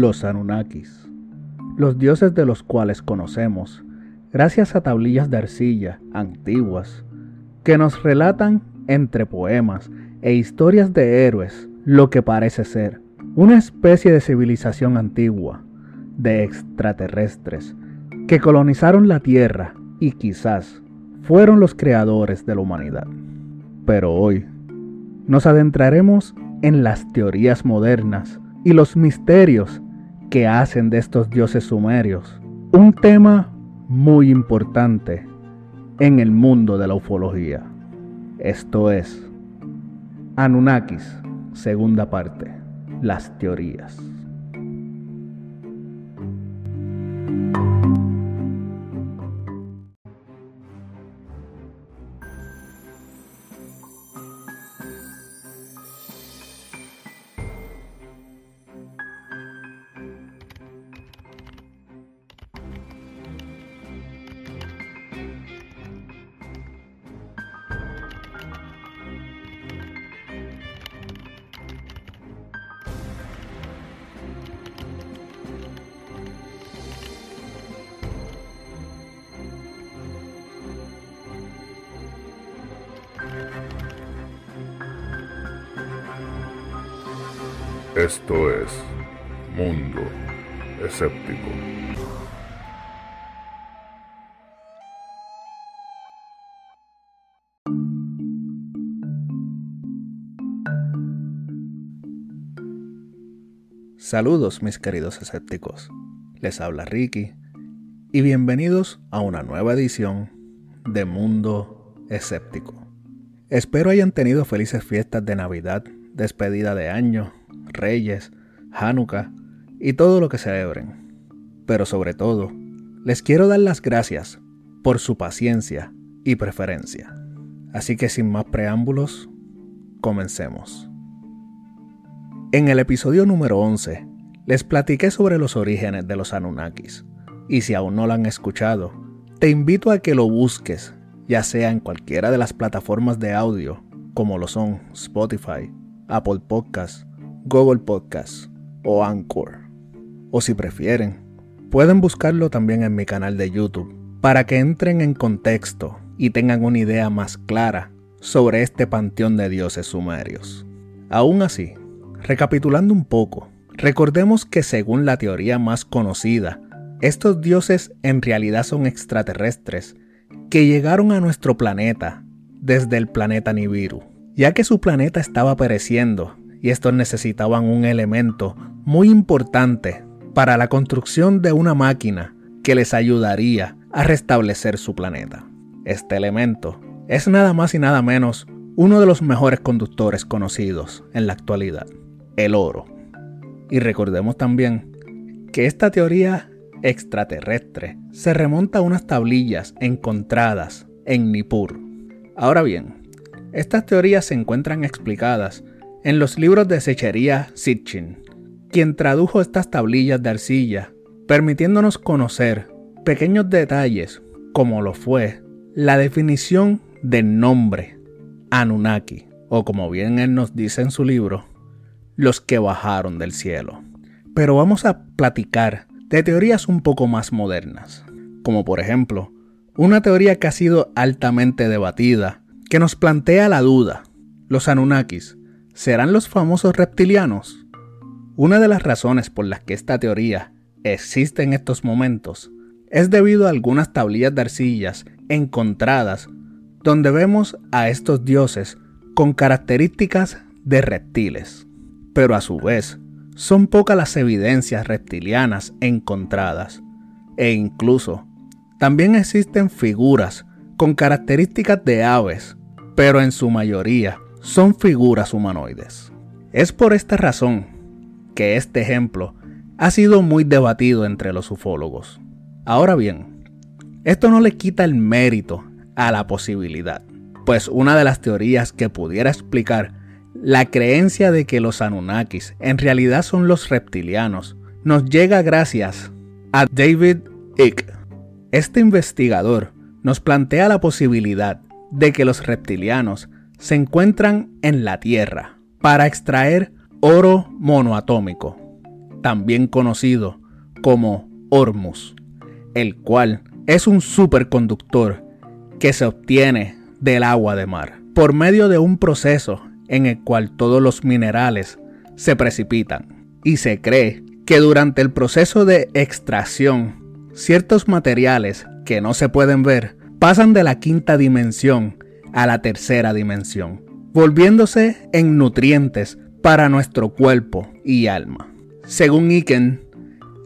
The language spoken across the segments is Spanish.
los Anunnakis, los dioses de los cuales conocemos gracias a tablillas de arcilla antiguas que nos relatan entre poemas e historias de héroes lo que parece ser una especie de civilización antigua de extraterrestres que colonizaron la Tierra y quizás fueron los creadores de la humanidad. Pero hoy nos adentraremos en las teorías modernas y los misterios que hacen de estos dioses sumerios un tema muy importante en el mundo de la ufología. Esto es Anunnakis, segunda parte, las teorías. Esto es Mundo Escéptico. Saludos mis queridos escépticos, les habla Ricky y bienvenidos a una nueva edición de Mundo Escéptico. Espero hayan tenido felices fiestas de Navidad, despedida de año Reyes, Hanukkah y todo lo que celebren. Pero sobre todo, les quiero dar las gracias por su paciencia y preferencia. Así que sin más preámbulos, comencemos. En el episodio número 11, les platiqué sobre los orígenes de los Anunnakis, y si aún no lo han escuchado, te invito a que lo busques, ya sea en cualquiera de las plataformas de audio, como lo son Spotify, Apple Podcasts, Google Podcast o Anchor. O si prefieren, pueden buscarlo también en mi canal de YouTube para que entren en contexto y tengan una idea más clara sobre este panteón de dioses sumerios. Aún así, recapitulando un poco, recordemos que según la teoría más conocida, estos dioses en realidad son extraterrestres que llegaron a nuestro planeta desde el planeta Nibiru, ya que su planeta estaba pereciendo y estos necesitaban un elemento muy importante para la construcción de una máquina que les ayudaría a restablecer su planeta. Este elemento es nada más y nada menos uno de los mejores conductores conocidos en la actualidad, el oro. Y recordemos también que esta teoría extraterrestre se remonta a unas tablillas encontradas en Nippur. Ahora bien, estas teorías se encuentran explicadas en los libros de Sechería Sitchin, quien tradujo estas tablillas de arcilla, permitiéndonos conocer pequeños detalles como lo fue la definición del nombre Anunnaki, o como bien él nos dice en su libro, los que bajaron del cielo. Pero vamos a platicar de teorías un poco más modernas, como por ejemplo, una teoría que ha sido altamente debatida, que nos plantea la duda, los Anunnakis ¿Serán los famosos reptilianos? Una de las razones por las que esta teoría existe en estos momentos es debido a algunas tablillas de arcillas encontradas donde vemos a estos dioses con características de reptiles. Pero a su vez, son pocas las evidencias reptilianas encontradas, e incluso también existen figuras con características de aves, pero en su mayoría son figuras humanoides. Es por esta razón que este ejemplo ha sido muy debatido entre los ufólogos. Ahora bien, esto no le quita el mérito a la posibilidad, pues una de las teorías que pudiera explicar la creencia de que los Anunnakis en realidad son los reptilianos nos llega gracias a David Icke. Este investigador nos plantea la posibilidad de que los reptilianos se encuentran en la Tierra para extraer oro monoatómico. también conocido como Hormuz, el cual es un superconductor que se obtiene del agua de mar por medio de un proceso en el cual todos los minerales se precipitan y se cree que durante el proceso de extracción ciertos materiales que no se pueden ver pasan de la quinta dimensión a la tercera dimensión, volviéndose en nutrientes para nuestro cuerpo y alma. Según Iken,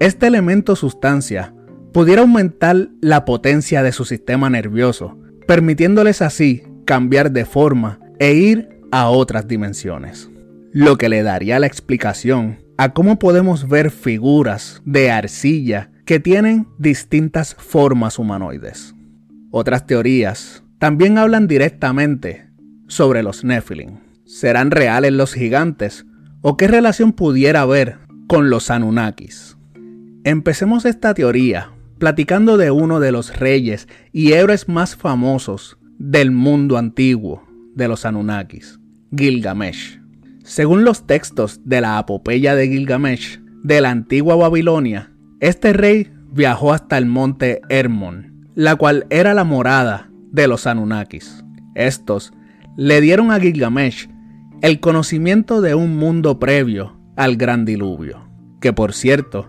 este elemento sustancia pudiera aumentar la potencia de su sistema nervioso, permitiéndoles así cambiar de forma e ir a otras dimensiones. Lo que le daría la explicación a cómo podemos ver figuras de arcilla que tienen distintas formas humanoides. Otras teorías también hablan directamente sobre los Nephilim. ¿Serán reales los gigantes? ¿O qué relación pudiera haber con los Anunnakis? Empecemos esta teoría platicando de uno de los reyes y héroes más famosos del mundo antiguo de los Anunnakis, Gilgamesh. Según los textos de la apopeya de Gilgamesh de la antigua Babilonia, este rey viajó hasta el monte Hermon, la cual era la morada de los Anunnakis. Estos le dieron a Gilgamesh el conocimiento de un mundo previo al gran diluvio, que por cierto,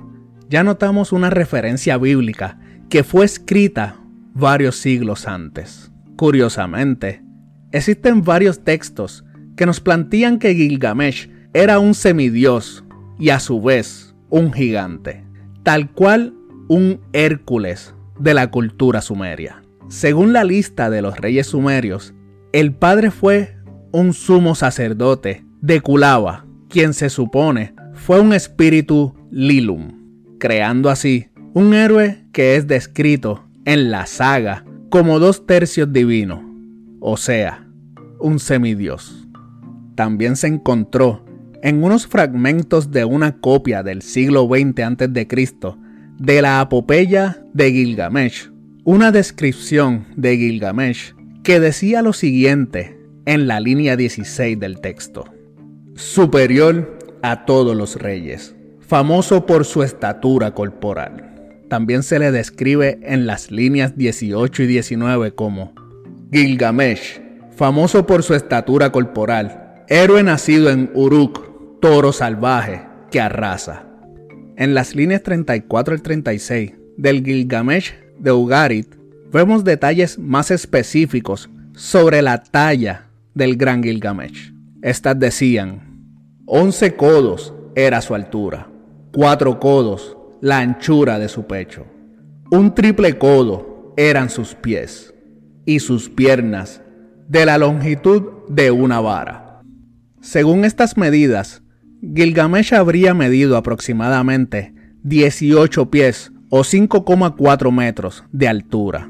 ya notamos una referencia bíblica que fue escrita varios siglos antes. Curiosamente, existen varios textos que nos plantean que Gilgamesh era un semidios y a su vez un gigante, tal cual un Hércules de la cultura sumeria. Según la lista de los reyes sumerios, el padre fue un sumo sacerdote de Kulava, quien se supone fue un espíritu Lilum, creando así un héroe que es descrito en la saga como dos tercios divino, o sea, un semidios. También se encontró en unos fragmentos de una copia del siglo XX a.C. de la apopeya de Gilgamesh, una descripción de Gilgamesh que decía lo siguiente en la línea 16 del texto. Superior a todos los reyes, famoso por su estatura corporal. También se le describe en las líneas 18 y 19 como Gilgamesh, famoso por su estatura corporal, héroe nacido en Uruk, toro salvaje que arrasa. En las líneas 34 al 36 del Gilgamesh de Ugarit vemos detalles más específicos sobre la talla del gran Gilgamesh. Estas decían, 11 codos era su altura, 4 codos la anchura de su pecho, un triple codo eran sus pies y sus piernas de la longitud de una vara. Según estas medidas, Gilgamesh habría medido aproximadamente 18 pies o 5,4 metros de altura.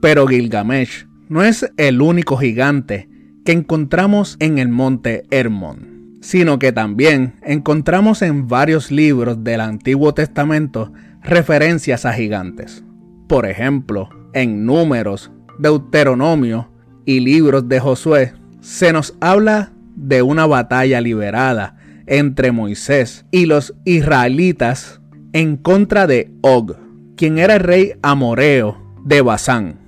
Pero Gilgamesh no es el único gigante que encontramos en el monte Hermon, sino que también encontramos en varios libros del Antiguo Testamento referencias a gigantes. Por ejemplo, en Números, Deuteronomio y libros de Josué se nos habla de una batalla liberada entre Moisés y los israelitas en contra de Og, quien era el rey amoreo de Basán.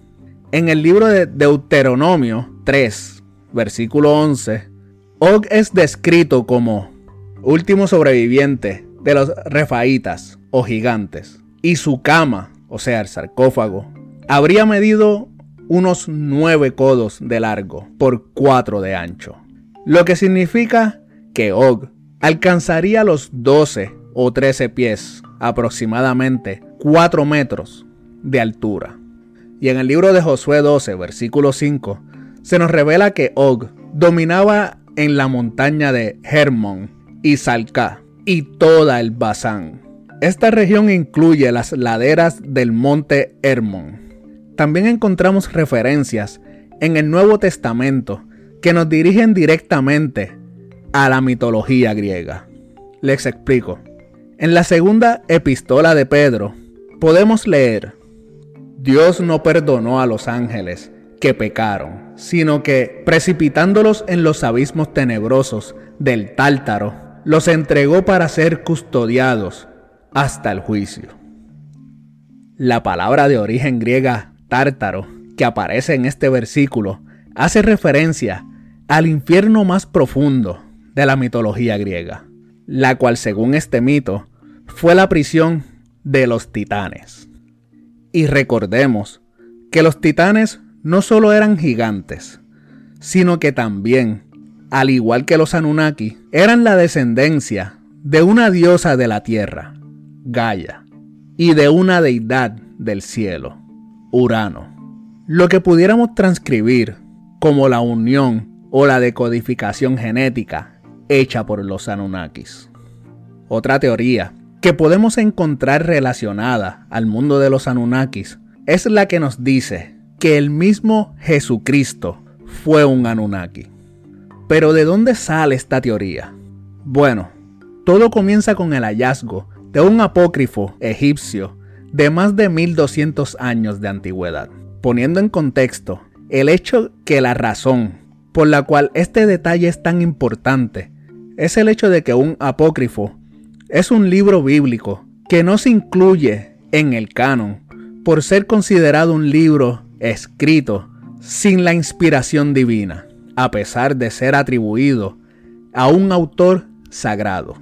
En el libro de Deuteronomio 3, versículo 11, Og es descrito como último sobreviviente de los refaítas o gigantes, y su cama, o sea, el sarcófago, habría medido unos 9 codos de largo por 4 de ancho, lo que significa que Og alcanzaría los 12 o 13 pies, aproximadamente 4 metros de altura. Y en el libro de Josué 12, versículo 5, se nos revela que Og dominaba en la montaña de Hermon y Salcá y toda el Basán. Esta región incluye las laderas del monte Hermon. También encontramos referencias en el Nuevo Testamento que nos dirigen directamente a la mitología griega. Les explico. En la segunda epístola de Pedro podemos leer, Dios no perdonó a los ángeles que pecaron, sino que, precipitándolos en los abismos tenebrosos del Tártaro, los entregó para ser custodiados hasta el juicio. La palabra de origen griega tártaro que aparece en este versículo hace referencia al infierno más profundo de la mitología griega, la cual según este mito fue la prisión de los titanes. Y recordemos que los titanes no solo eran gigantes, sino que también, al igual que los Anunnaki, eran la descendencia de una diosa de la tierra, Gaia, y de una deidad del cielo, Urano. Lo que pudiéramos transcribir como la unión o la decodificación genética hecha por los Anunnakis. Otra teoría que podemos encontrar relacionada al mundo de los Anunnakis es la que nos dice que el mismo Jesucristo fue un Anunnaki. Pero ¿de dónde sale esta teoría? Bueno, todo comienza con el hallazgo de un apócrifo egipcio de más de 1200 años de antigüedad, poniendo en contexto el hecho que la razón por la cual este detalle es tan importante es el hecho de que un apócrifo es un libro bíblico que no se incluye en el canon por ser considerado un libro escrito sin la inspiración divina, a pesar de ser atribuido a un autor sagrado.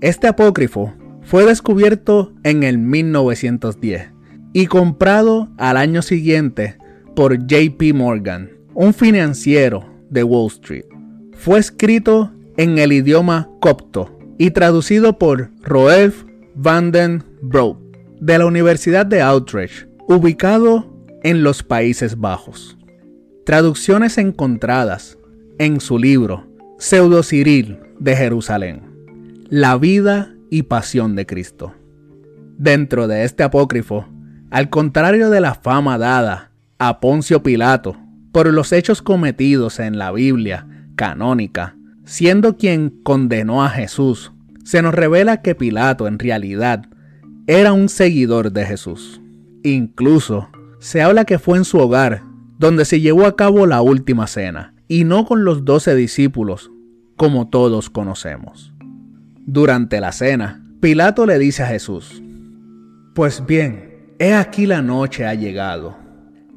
Este apócrifo fue descubierto en el 1910 y comprado al año siguiente por JP Morgan, un financiero de Wall Street. Fue escrito en el idioma copto y traducido por Roelf van den Broek de la Universidad de Utrecht, ubicado en los Países Bajos. Traducciones encontradas en su libro Pseudo Cyril de Jerusalén. La vida y pasión de Cristo. Dentro de este apócrifo, al contrario de la fama dada a Poncio Pilato por los hechos cometidos en la Biblia canónica, siendo quien condenó a Jesús, se nos revela que Pilato en realidad era un seguidor de Jesús. Incluso se habla que fue en su hogar donde se llevó a cabo la última cena, y no con los doce discípulos, como todos conocemos. Durante la cena, Pilato le dice a Jesús, Pues bien, he aquí la noche ha llegado,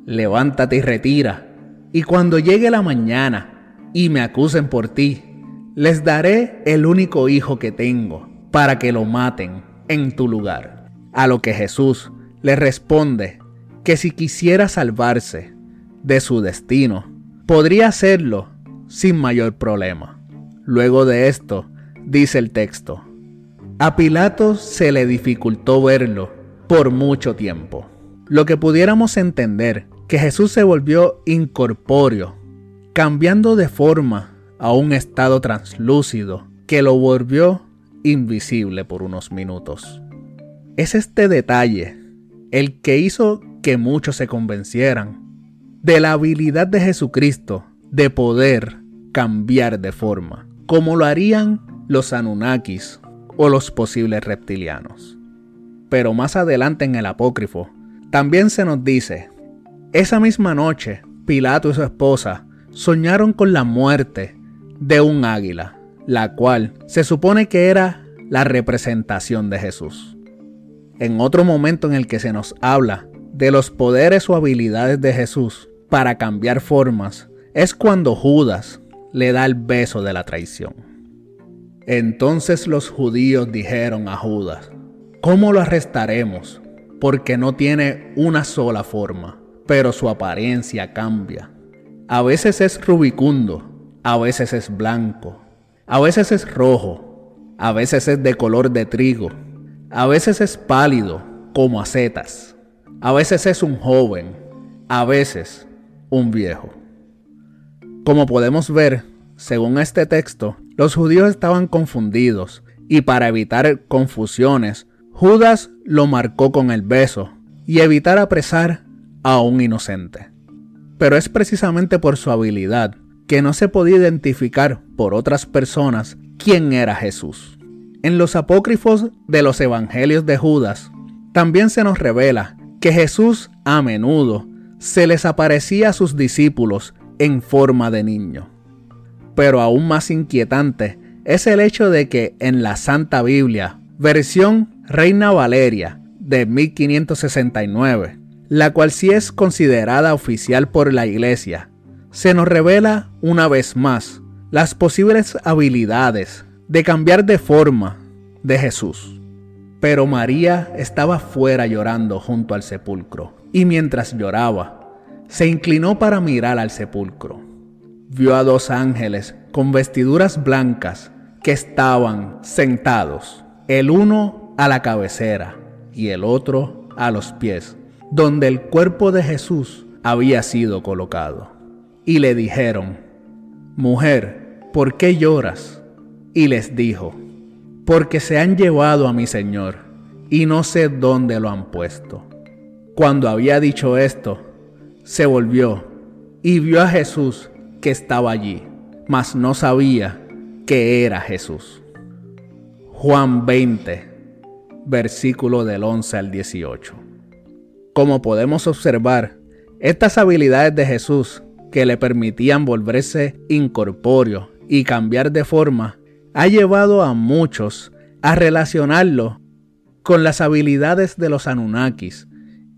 levántate y retira, y cuando llegue la mañana y me acusen por ti, les daré el único hijo que tengo, para que lo maten en tu lugar. A lo que Jesús le responde que si quisiera salvarse, de su destino, podría hacerlo sin mayor problema. Luego de esto, dice el texto, a Pilato se le dificultó verlo por mucho tiempo, lo que pudiéramos entender que Jesús se volvió incorpóreo, cambiando de forma a un estado translúcido que lo volvió invisible por unos minutos. Es este detalle el que hizo que muchos se convencieran de la habilidad de Jesucristo de poder cambiar de forma, como lo harían los Anunnakis o los posibles reptilianos. Pero más adelante en el apócrifo, también se nos dice, esa misma noche, Pilato y su esposa soñaron con la muerte de un águila, la cual se supone que era la representación de Jesús. En otro momento en el que se nos habla de los poderes o habilidades de Jesús, para cambiar formas es cuando Judas le da el beso de la traición. Entonces los judíos dijeron a Judas, ¿cómo lo arrestaremos? Porque no tiene una sola forma, pero su apariencia cambia. A veces es rubicundo, a veces es blanco, a veces es rojo, a veces es de color de trigo, a veces es pálido como acetas, a veces es un joven, a veces un viejo. Como podemos ver, según este texto, los judíos estaban confundidos y para evitar confusiones, Judas lo marcó con el beso y evitar apresar a un inocente. Pero es precisamente por su habilidad que no se podía identificar por otras personas quién era Jesús. En los apócrifos de los evangelios de Judas, también se nos revela que Jesús a menudo se les aparecía a sus discípulos en forma de niño. Pero aún más inquietante es el hecho de que en la Santa Biblia, versión Reina Valeria de 1569, la cual sí es considerada oficial por la Iglesia, se nos revela una vez más las posibles habilidades de cambiar de forma de Jesús. Pero María estaba fuera llorando junto al sepulcro, y mientras lloraba, se inclinó para mirar al sepulcro. Vio a dos ángeles con vestiduras blancas que estaban sentados, el uno a la cabecera y el otro a los pies, donde el cuerpo de Jesús había sido colocado. Y le dijeron, Mujer, ¿por qué lloras? Y les dijo, Porque se han llevado a mi Señor, y no sé dónde lo han puesto. Cuando había dicho esto, se volvió y vio a Jesús que estaba allí, mas no sabía que era Jesús. Juan 20, versículo del 11 al 18. Como podemos observar, estas habilidades de Jesús que le permitían volverse incorpóreo y cambiar de forma, ha llevado a muchos a relacionarlo con las habilidades de los Anunnakis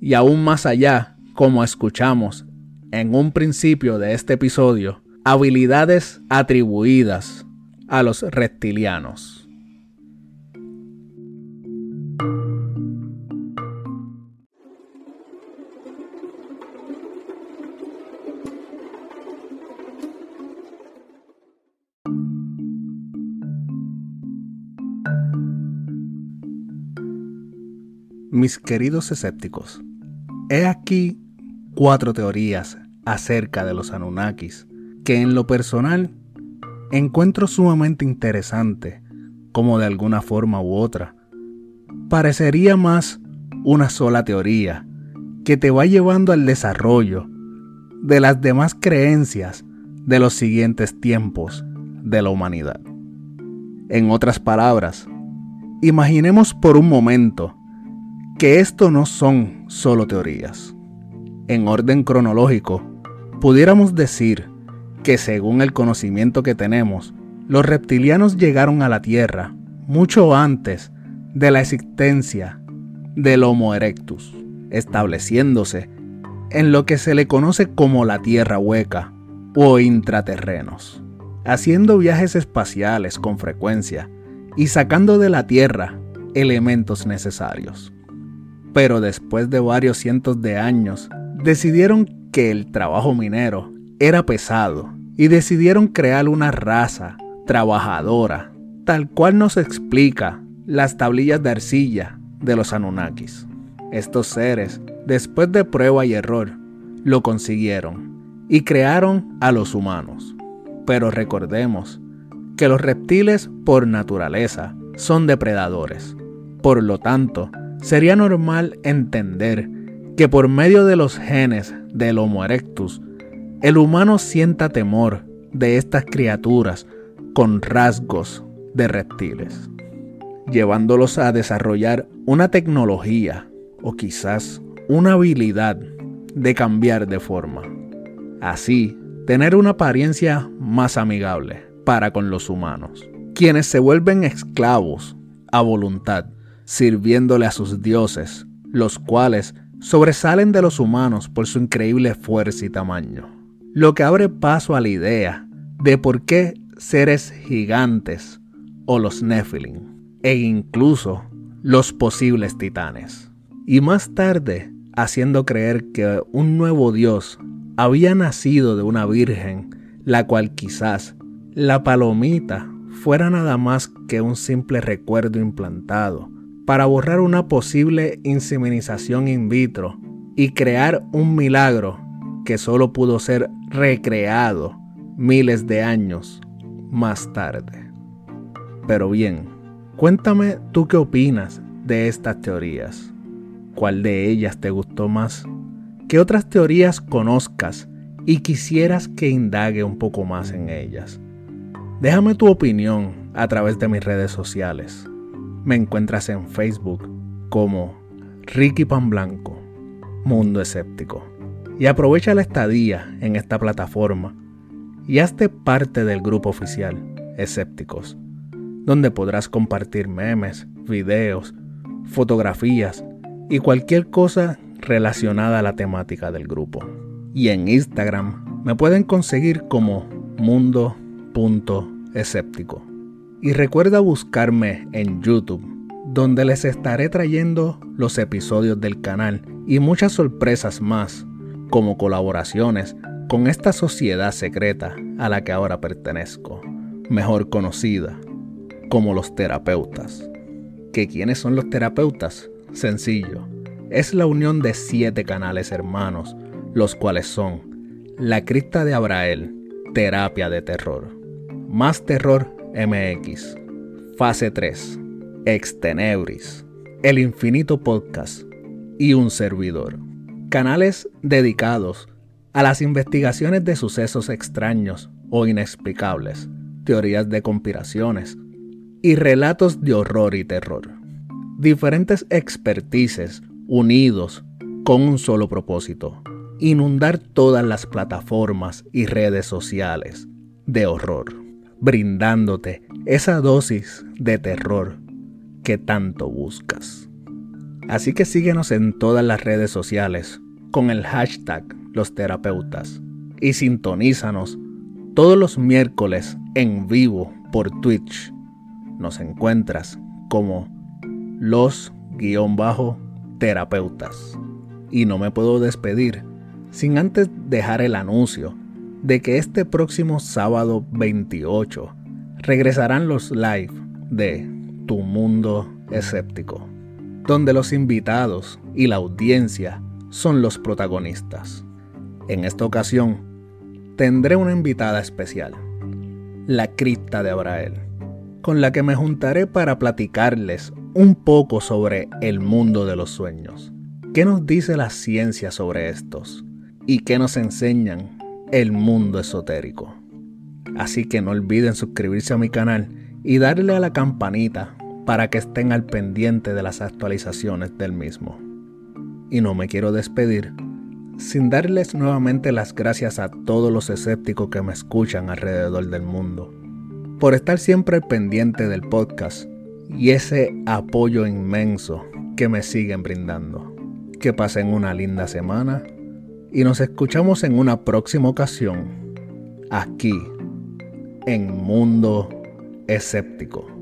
y aún más allá, como escuchamos en un principio de este episodio, habilidades atribuidas a los reptilianos. Mis queridos escépticos, he aquí cuatro teorías acerca de los Anunnakis que en lo personal encuentro sumamente interesante, como de alguna forma u otra. Parecería más una sola teoría que te va llevando al desarrollo de las demás creencias de los siguientes tiempos de la humanidad. En otras palabras, imaginemos por un momento que esto no son solo teorías. En orden cronológico, pudiéramos decir que según el conocimiento que tenemos, los reptilianos llegaron a la Tierra mucho antes de la existencia del Homo erectus, estableciéndose en lo que se le conoce como la Tierra hueca o intraterrenos, haciendo viajes espaciales con frecuencia y sacando de la Tierra elementos necesarios pero después de varios cientos de años decidieron que el trabajo minero era pesado y decidieron crear una raza trabajadora, tal cual nos explica las tablillas de arcilla de los Anunnakis. Estos seres, después de prueba y error, lo consiguieron y crearon a los humanos. Pero recordemos que los reptiles por naturaleza son depredadores. Por lo tanto, sería normal entender que por medio de los genes del Homo erectus, el humano sienta temor de estas criaturas con rasgos de reptiles, llevándolos a desarrollar una tecnología o quizás una habilidad de cambiar de forma. Así, tener una apariencia más amigable para con los humanos, quienes se vuelven esclavos a voluntad sirviéndole a sus dioses, los cuales sobresalen de los humanos por su increíble fuerza y tamaño. Lo que abre paso a la idea de por qué seres gigantes o los Nephilim e incluso los posibles titanes. Y más tarde, haciendo creer que un nuevo dios había nacido de una virgen, la cual quizás la palomita fuera nada más que un simple recuerdo implantado para borrar una posible inseminización in vitro y crear un milagro que solo pudo ser recreado miles de años más tarde. Pero bien, cuéntame tú qué opinas de estas teorías. ¿Cuál de ellas te gustó más? ¿Qué otras teorías conozcas y quisieras que indague un poco más en ellas? Déjame tu opinión a través de mis redes sociales. Me encuentras en Facebook como Ricky Pan Blanco, Mundo Escéptico. Y aprovecha la estadía en esta plataforma y hazte parte del grupo oficial Escépticos, donde podrás compartir memes, videos, fotografías y cualquier cosa relacionada a la temática del grupo. Y en Instagram me pueden conseguir como mundo.escéptico. Y recuerda buscarme en YouTube, donde les estaré trayendo los episodios del canal y muchas sorpresas más, como colaboraciones con esta sociedad secreta a la que ahora pertenezco, mejor conocida como los terapeutas. ¿Que quiénes son los terapeutas? Sencillo, es la unión de siete canales hermanos, los cuales son La Cripta de Abrael, Terapia de Terror, Más Terror MX, Fase 3, Extenebris, El Infinito Podcast y un servidor. Canales dedicados a las investigaciones de sucesos extraños o inexplicables, teorías de conspiraciones y relatos de horror y terror. Diferentes expertices unidos con un solo propósito, inundar todas las plataformas y redes sociales de horror, brindándote esa dosis de terror que tanto buscas. Así que síguenos en todas las redes sociales con el hashtag los terapeutas y sintonízanos todos los miércoles en vivo por Twitch. Nos encuentras como los guion bajo terapeutas. Y no me puedo despedir sin antes dejar el anuncio de que este próximo sábado 28 regresarán los live de Tu Mundo Escéptico donde los invitados y la audiencia son los protagonistas. En esta ocasión, tendré una invitada especial, la cripta de Abrael, con la que me juntaré para platicarles un poco sobre el mundo de los sueños. ¿Qué nos dice la ciencia sobre estos? ¿Y qué nos enseñan el mundo esotérico? Así que no olviden suscribirse a mi canal y darle a la campanita para que estén al pendiente de las actualizaciones del mismo. Y no me quiero despedir sin darles nuevamente las gracias a todos los escépticos que me escuchan alrededor del mundo, por estar siempre al pendiente del podcast y ese apoyo inmenso que me siguen brindando. Que pasen una linda semana y nos escuchamos en una próxima ocasión aquí en Mundo Escéptico.